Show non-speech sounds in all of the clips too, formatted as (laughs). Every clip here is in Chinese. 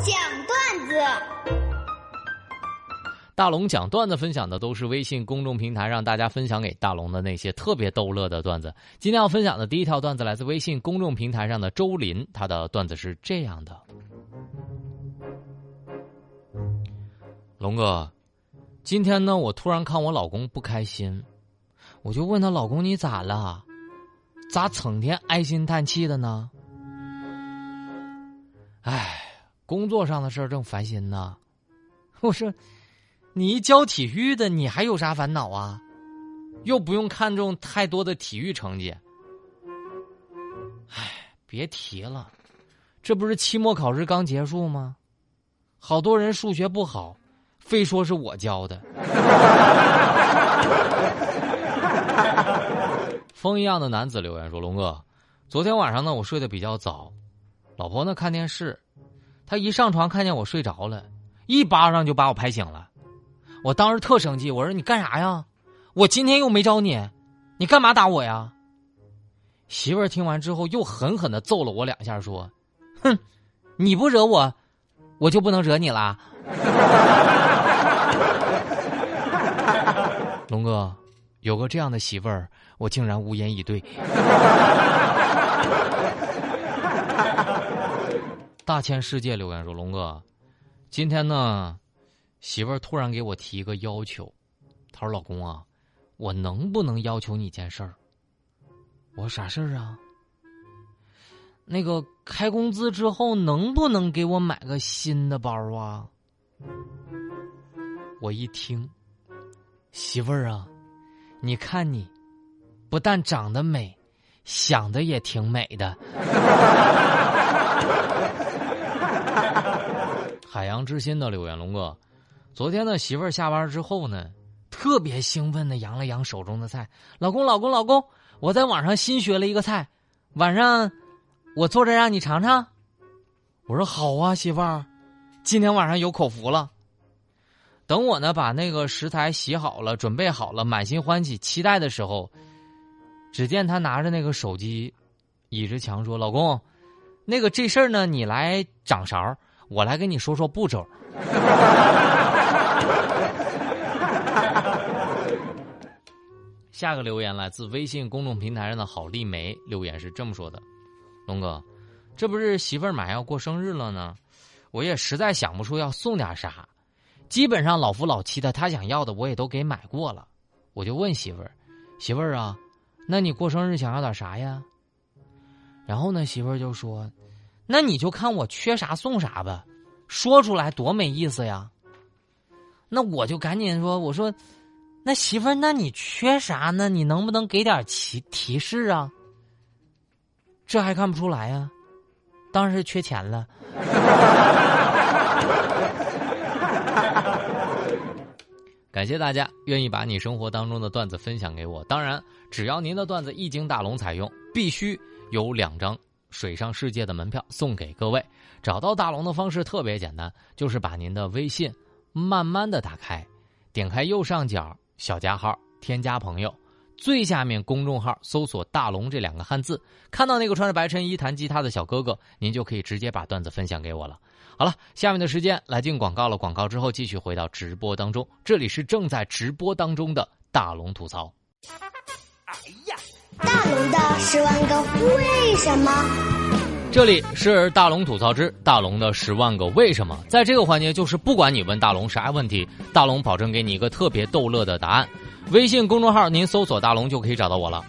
讲段子。大龙讲段子分享的都是微信公众平台让大家分享给大龙的那些特别逗乐的段子。今天要分享的第一条段子来自微信公众平台上的周林，他的段子是这样的：龙哥，今天呢，我突然看我老公不开心，我就问他老公你咋了？咋成天唉声叹气的呢？哎，工作上的事儿正烦心呢。(laughs) 我说。你一教体育的，你还有啥烦恼啊？又不用看重太多的体育成绩。唉，别提了，这不是期末考试刚结束吗？好多人数学不好，非说是我教的。(laughs) 风一样的男子留言说：“龙哥，昨天晚上呢，我睡得比较早，老婆呢看电视，他一上床看见我睡着了，一巴掌就把我拍醒了。”我当时特生气，我说你干啥呀？我今天又没招你，你干嘛打我呀？媳妇儿听完之后又狠狠的揍了我两下，说：“哼，你不惹我，我就不能惹你啦。(laughs) ”龙哥，有个这样的媳妇儿，我竟然无言以对。(laughs) 大千世界留言说：“龙哥，今天呢？”媳妇儿突然给我提一个要求，她说：“老公啊，我能不能要求你件事儿？”我说：“啥事儿啊？”那个开工资之后能不能给我买个新的包啊？我一听，媳妇儿啊，你看你，不但长得美，想的也挺美的。(laughs) (laughs) 海洋之心的柳岩龙哥。昨天呢，媳妇儿下班之后呢，特别兴奋的扬了扬手中的菜。老公，老公，老公，我在网上新学了一个菜，晚上我做着让你尝尝。我说好啊，媳妇儿，今天晚上有口福了。等我呢把那个食材洗好了，准备好了，满心欢喜期待的时候，只见他拿着那个手机，倚着墙说：“老公，那个这事儿呢，你来掌勺，我来跟你说说步骤。(laughs) ”下个留言来自微信公众平台上的郝丽梅，留言是这么说的：“龙哥，这不是媳妇儿马上要过生日了呢，我也实在想不出要送点啥，基本上老夫老妻的，她想要的我也都给买过了，我就问媳妇儿，媳妇儿啊，那你过生日想要点啥呀？然后呢，媳妇儿就说，那你就看我缺啥送啥吧，说出来多没意思呀。那我就赶紧说，我说。”那媳妇儿，那你缺啥呢？你能不能给点提提示啊？这还看不出来呀？当然是缺钱了。(laughs) 感谢大家愿意把你生活当中的段子分享给我。当然，只要您的段子一经大龙采用，必须有两张水上世界的门票送给各位。找到大龙的方式特别简单，就是把您的微信慢慢的打开，点开右上角。小加号，添加朋友，最下面公众号搜索“大龙”这两个汉字，看到那个穿着白衬衣弹吉他的小哥哥，您就可以直接把段子分享给我了。好了，下面的时间来进广告了，广告之后继续回到直播当中，这里是正在直播当中的大龙吐槽。大龙的十万个为什么？这里是大龙吐槽之大龙的十万个为什么，在这个环节就是不管你问大龙啥问题，大龙保证给你一个特别逗乐的答案。微信公众号您搜索大龙就可以找到我了。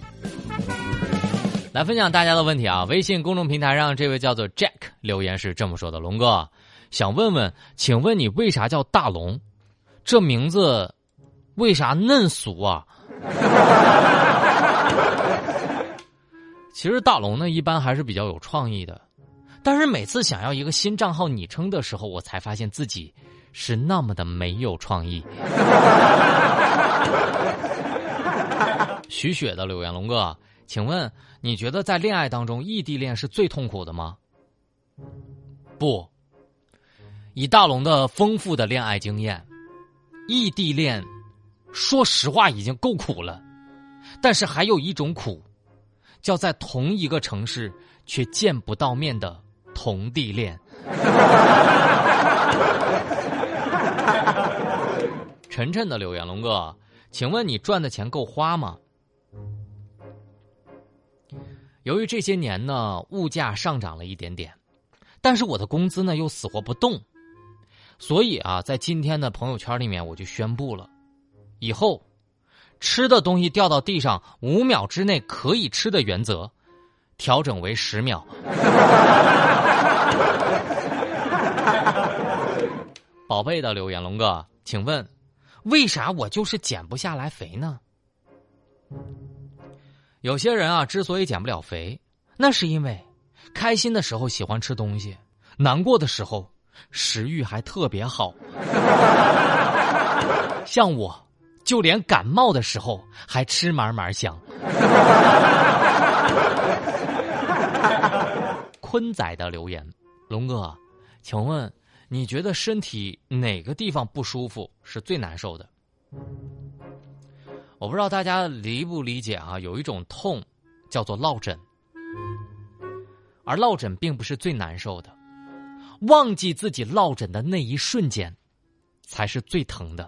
来分享大家的问题啊！微信公众平台上这位叫做 Jack 留言是这么说的：龙哥，想问问，请问你为啥叫大龙？这名字为啥嫩俗啊？其实大龙呢，一般还是比较有创意的，但是每次想要一个新账号昵称的时候，我才发现自己是那么的没有创意。徐雪的留言，龙哥，请问你觉得在恋爱当中异地恋是最痛苦的吗？不，以大龙的丰富的恋爱经验，异地恋，说实话已经够苦了，但是还有一种苦。叫在同一个城市却见不到面的同地恋，(laughs) 晨晨的留言，龙哥，请问你赚的钱够花吗？由于这些年呢，物价上涨了一点点，但是我的工资呢又死活不动，所以啊，在今天的朋友圈里面，我就宣布了，以后吃的东西掉到地上五秒之内可以吃的原则，调整为十秒。(laughs) 宝贝的留言，龙哥，请问，为啥我就是减不下来肥呢？有些人啊，之所以减不了肥，那是因为开心的时候喜欢吃东西，难过的时候食欲还特别好。(laughs) 像我，就连感冒的时候还吃嘛嘛香。(laughs) 坤仔的留言，龙哥，请问你觉得身体哪个地方不舒服是最难受的？我不知道大家理不理解啊？有一种痛，叫做落枕，而落枕并不是最难受的，忘记自己落枕的那一瞬间，才是最疼的。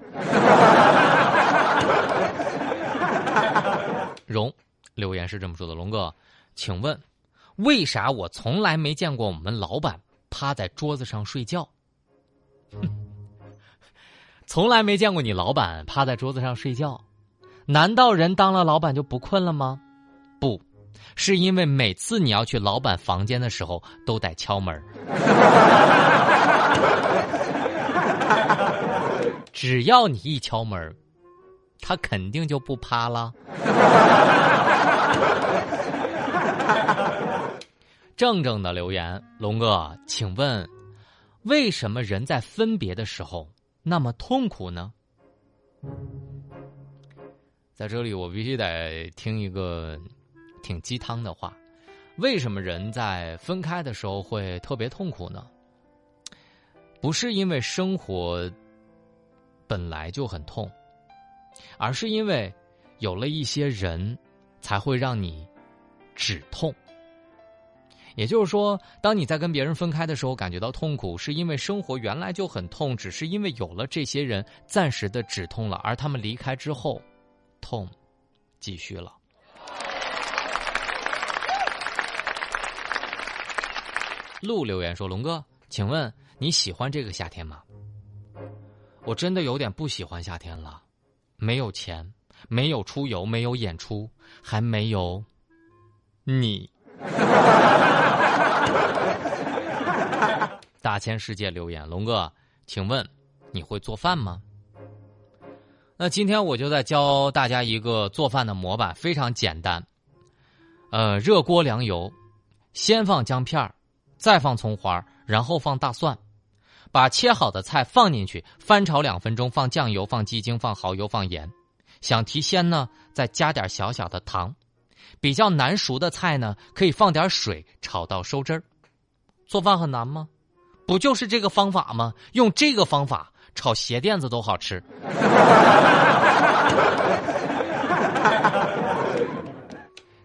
(laughs) 荣留言是这么说的：龙哥，请问为啥我从来没见过我们老板趴在桌子上睡觉？从来没见过你老板趴在桌子上睡觉。难道人当了老板就不困了吗？不，是因为每次你要去老板房间的时候都得敲门。(laughs) 只要你一敲门，他肯定就不趴了。(laughs) 正正的留言，龙哥，请问，为什么人在分别的时候那么痛苦呢？在这里，我必须得听一个挺鸡汤的话：为什么人在分开的时候会特别痛苦呢？不是因为生活本来就很痛，而是因为有了一些人，才会让你止痛。也就是说，当你在跟别人分开的时候感觉到痛苦，是因为生活原来就很痛，只是因为有了这些人暂时的止痛了，而他们离开之后。痛，继续了。陆留言说：“龙哥，请问你喜欢这个夏天吗？”我真的有点不喜欢夏天了，没有钱，没有出游，没有演出，还没有你。大千世界留言：龙哥，请问你会做饭吗？那今天我就在教大家一个做饭的模板，非常简单。呃，热锅凉油，先放姜片再放葱花，然后放大蒜，把切好的菜放进去，翻炒两分钟，放酱油，放鸡精，放蚝油，放盐。想提鲜呢，再加点小小的糖。比较难熟的菜呢，可以放点水炒到收汁儿。做饭很难吗？不就是这个方法吗？用这个方法。炒鞋垫子都好吃。(laughs)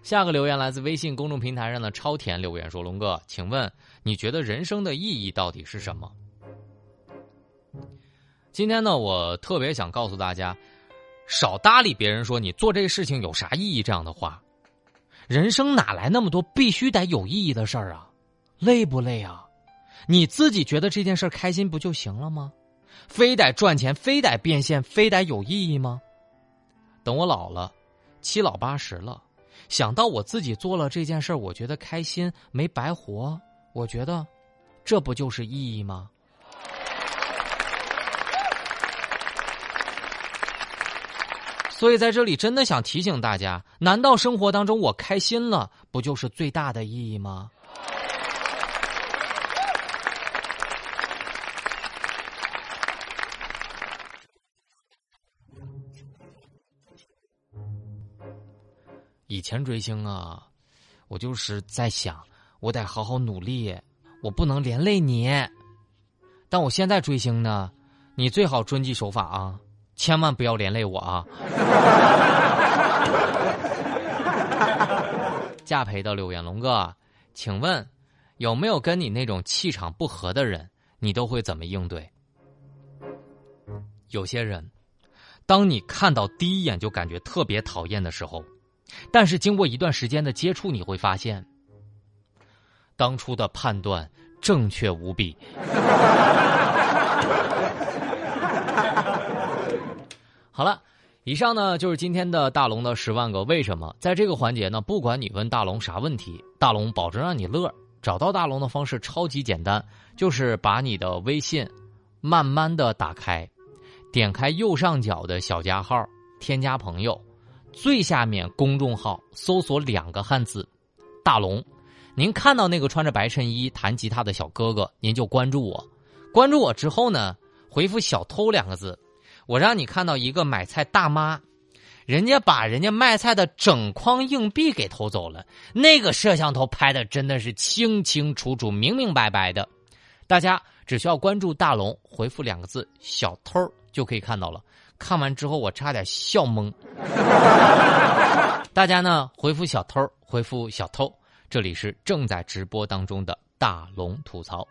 下个留言来自微信公众平台上的超甜留言说：“龙哥，请问你觉得人生的意义到底是什么？”今天呢，我特别想告诉大家，少搭理别人说你做这个事情有啥意义这样的话。人生哪来那么多必须得有意义的事儿啊？累不累啊？你自己觉得这件事开心不就行了吗？非得赚钱，非得变现，非得有意义吗？等我老了，七老八十了，想到我自己做了这件事我觉得开心，没白活，我觉得，这不就是意义吗？所以在这里真的想提醒大家：难道生活当中我开心了，不就是最大的意义吗？以前追星啊，我就是在想，我得好好努力，我不能连累你。但我现在追星呢，你最好遵纪守法啊，千万不要连累我啊。(laughs) 驾培的留言，龙哥，请问有没有跟你那种气场不合的人，你都会怎么应对？有些人，当你看到第一眼就感觉特别讨厌的时候，但是经过一段时间的接触，你会发现，当初的判断正确无比。好了，以上呢就是今天的大龙的十万个为什么。在这个环节呢，不管你问大龙啥问题，大龙保证让你乐。找到大龙的方式超级简单，就是把你的微信慢慢的打开，点开右上角的小加号，添加朋友，最下面公众号搜索两个汉字“大龙”，您看到那个穿着白衬衣弹吉他的小哥哥，您就关注我。关注我之后呢，回复“小偷”两个字，我让你看到一个买菜大妈。人家把人家卖菜的整筐硬币给偷走了，那个摄像头拍的真的是清清楚楚、明明白白的。大家只需要关注大龙，回复两个字“小偷”就可以看到了。看完之后，我差点笑懵。大家呢，回复“小偷”，回复“小偷”，这里是正在直播当中的大龙吐槽。